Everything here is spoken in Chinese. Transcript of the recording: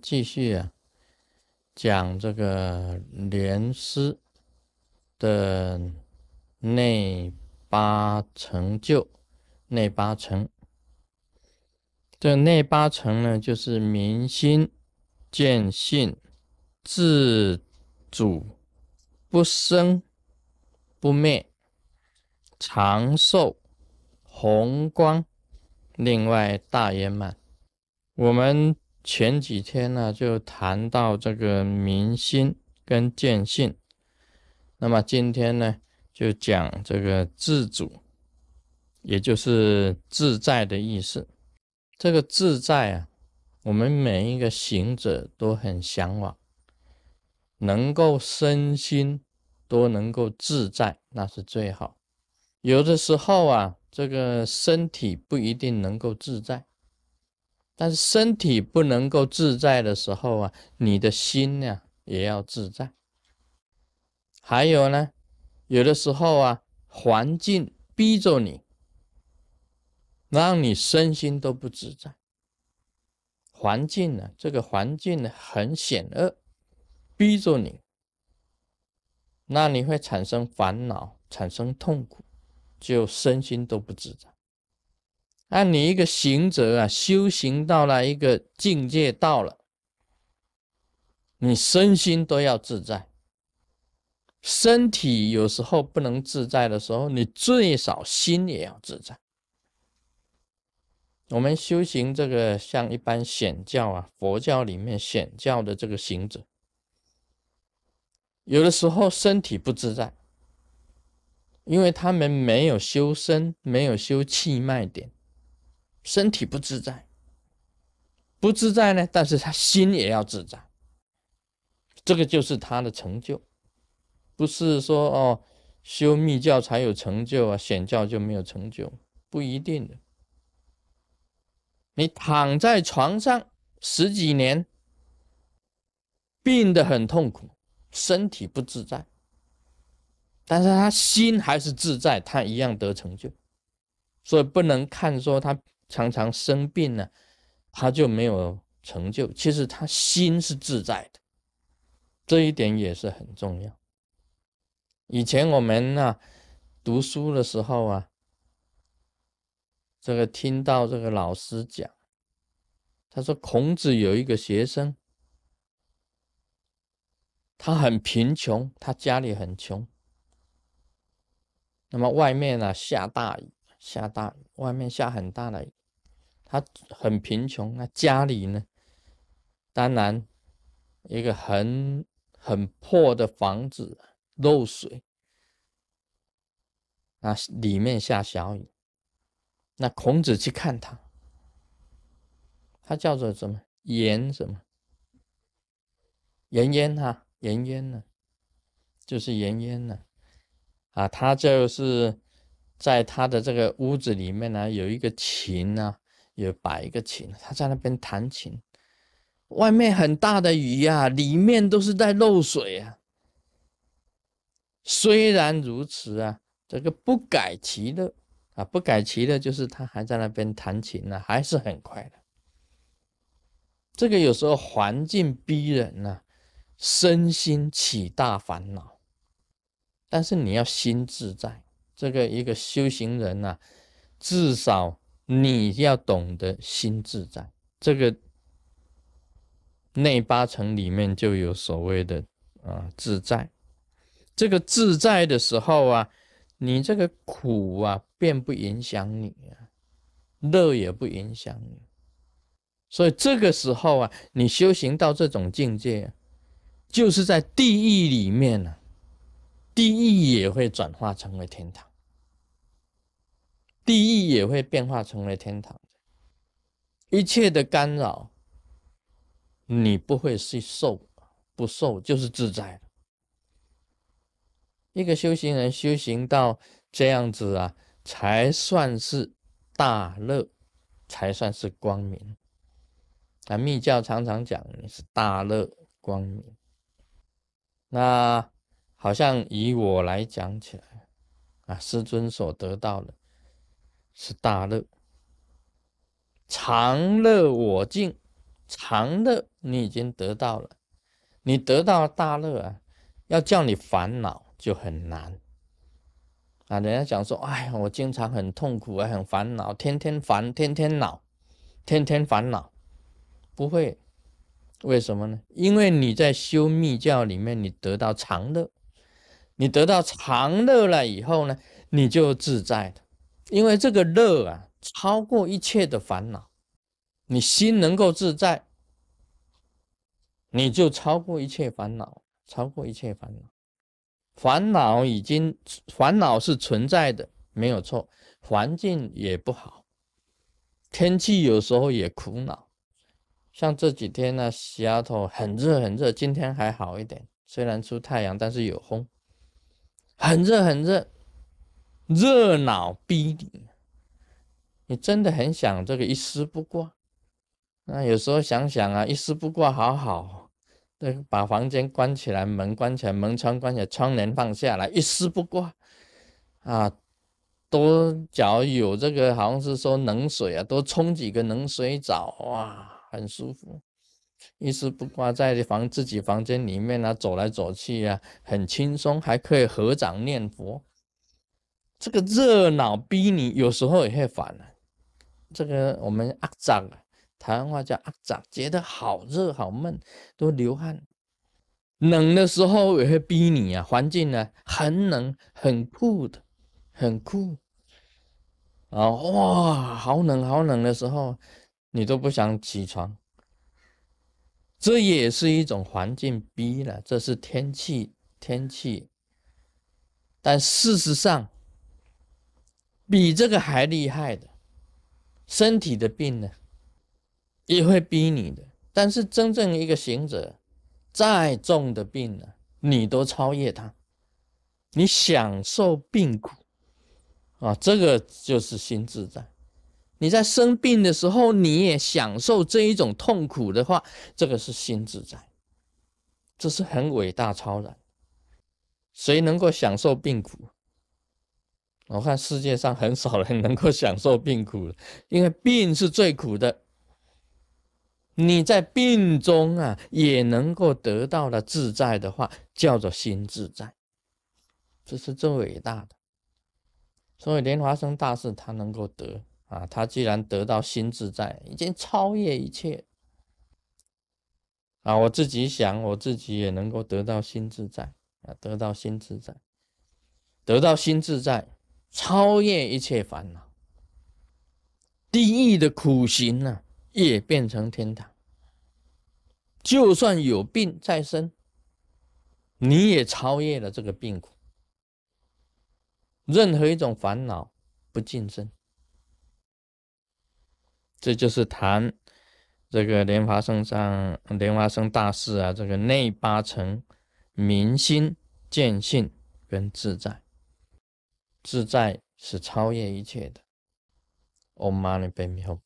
继续啊，讲这个莲师的内八成就。内八成，这内八成呢，就是明心见性、自主、不生不灭、长寿、宏光，另外大圆满。我们前几天呢，就谈到这个明心跟见性，那么今天呢，就讲这个自主。也就是自在的意思。这个自在啊，我们每一个行者都很向往，能够身心都能够自在，那是最好。有的时候啊，这个身体不一定能够自在，但是身体不能够自在的时候啊，你的心呢也要自在。还有呢，有的时候啊，环境逼着你。让你身心都不自在，环境呢？这个环境呢很险恶，逼着你，那你会产生烦恼，产生痛苦，就身心都不自在。那你一个行者啊，修行到了一个境界，到了，你身心都要自在。身体有时候不能自在的时候，你最少心也要自在。我们修行这个像一般显教啊，佛教里面显教的这个行者，有的时候身体不自在，因为他们没有修身，没有修气脉点，身体不自在，不自在呢，但是他心也要自在，这个就是他的成就，不是说哦修密教才有成就啊，显教就没有成就，不一定的。你躺在床上十几年，病得很痛苦，身体不自在，但是他心还是自在，他一样得成就。所以不能看说他常常生病呢，他就没有成就。其实他心是自在的，这一点也是很重要。以前我们呢读书的时候啊。这个听到这个老师讲，他说孔子有一个学生，他很贫穷，他家里很穷。那么外面呢下大雨，下大雨，外面下很大的雨，他很贫穷。那家里呢，当然一个很很破的房子，漏水，那里面下小雨。那孔子去看他，他叫做什么？颜什么？颜渊哈，颜渊呢？就是颜渊呢？啊，他就是在他的这个屋子里面呢，有一个琴啊，有摆一个琴，他在那边弹琴。外面很大的雨呀，里面都是在漏水啊。虽然如此啊，这个不改其乐。啊，不改其乐，就是他还在那边弹琴呢，还是很快的。这个有时候环境逼人呐，身心起大烦恼。但是你要心自在，这个一个修行人呐，至少你要懂得心自在。这个内八层里面就有所谓的啊自在。这个自在的时候啊。你这个苦啊，便不影响你啊，乐也不影响你，所以这个时候啊，你修行到这种境界，就是在地狱里面呢，地狱也会转化成为天堂，地狱也会变化成为天堂，一切的干扰，你不会去受，不受就是自在一个修行人修行到这样子啊，才算是大乐，才算是光明。啊，密教常常讲你是大乐光明。那好像以我来讲起来，啊，师尊所得到的是大乐，常乐我净，常乐你已经得到了，你得到大乐啊，要叫你烦恼就很难啊。人家讲说，哎呀，我经常很痛苦啊，很烦恼，天天烦，天天恼，天天烦恼，不会，为什么呢？因为你在修密教里面，你得到常乐，你得到常乐了以后呢，你就自在的，因为这个乐啊，超过一切的烦恼。你心能够自在，你就超过一切烦恼，超过一切烦恼。烦恼已经，烦恼是存在的，没有错。环境也不好，天气有时候也苦恼。像这几天呢，西雅图很热很热，今天还好一点，虽然出太阳，但是有风，很热很热，热闹逼你，你真的很想这个一丝不挂。那有时候想想啊，一丝不挂好好，对，把房间关起来，门关起来，门窗关起来，窗帘放下来，一丝不挂啊，多脚有这个，好像是说冷水啊，多冲几个冷水澡，哇，很舒服。一丝不挂在房自己房间里面啊，走来走去啊，很轻松，还可以合掌念佛。这个热闹逼你，有时候也会烦啊。这个我们阿长啊。台湾话叫阿长，觉得好热好闷，都流汗。冷的时候也会逼你啊，环境呢很冷很酷的，很酷啊！哇，好冷好冷的时候，你都不想起床。这也是一种环境逼了，这是天气天气。但事实上，比这个还厉害的，身体的病呢？也会逼你的，但是真正一个行者，再重的病呢，你都超越他，你享受病苦啊，这个就是心自在。你在生病的时候，你也享受这一种痛苦的话，这个是心自在，这是很伟大超然。谁能够享受病苦？我看世界上很少人能够享受病苦因为病是最苦的。你在病中啊，也能够得到了自在的话，叫做心自在，这是最伟大的。所以莲华生大师他能够得啊，他既然得到心自在，已经超越一切啊。我自己想，我自己也能够得到心自在啊，得到心自在，得到心自在，超越一切烦恼，地狱的苦行呢？也变成天堂。就算有病在身，你也超越了这个病苦。任何一种烦恼不近身，这就是谈这个莲华生上莲华生大师啊，这个内八层明心见性跟自在，自在是超越一切的。Om Mani Padme Hum。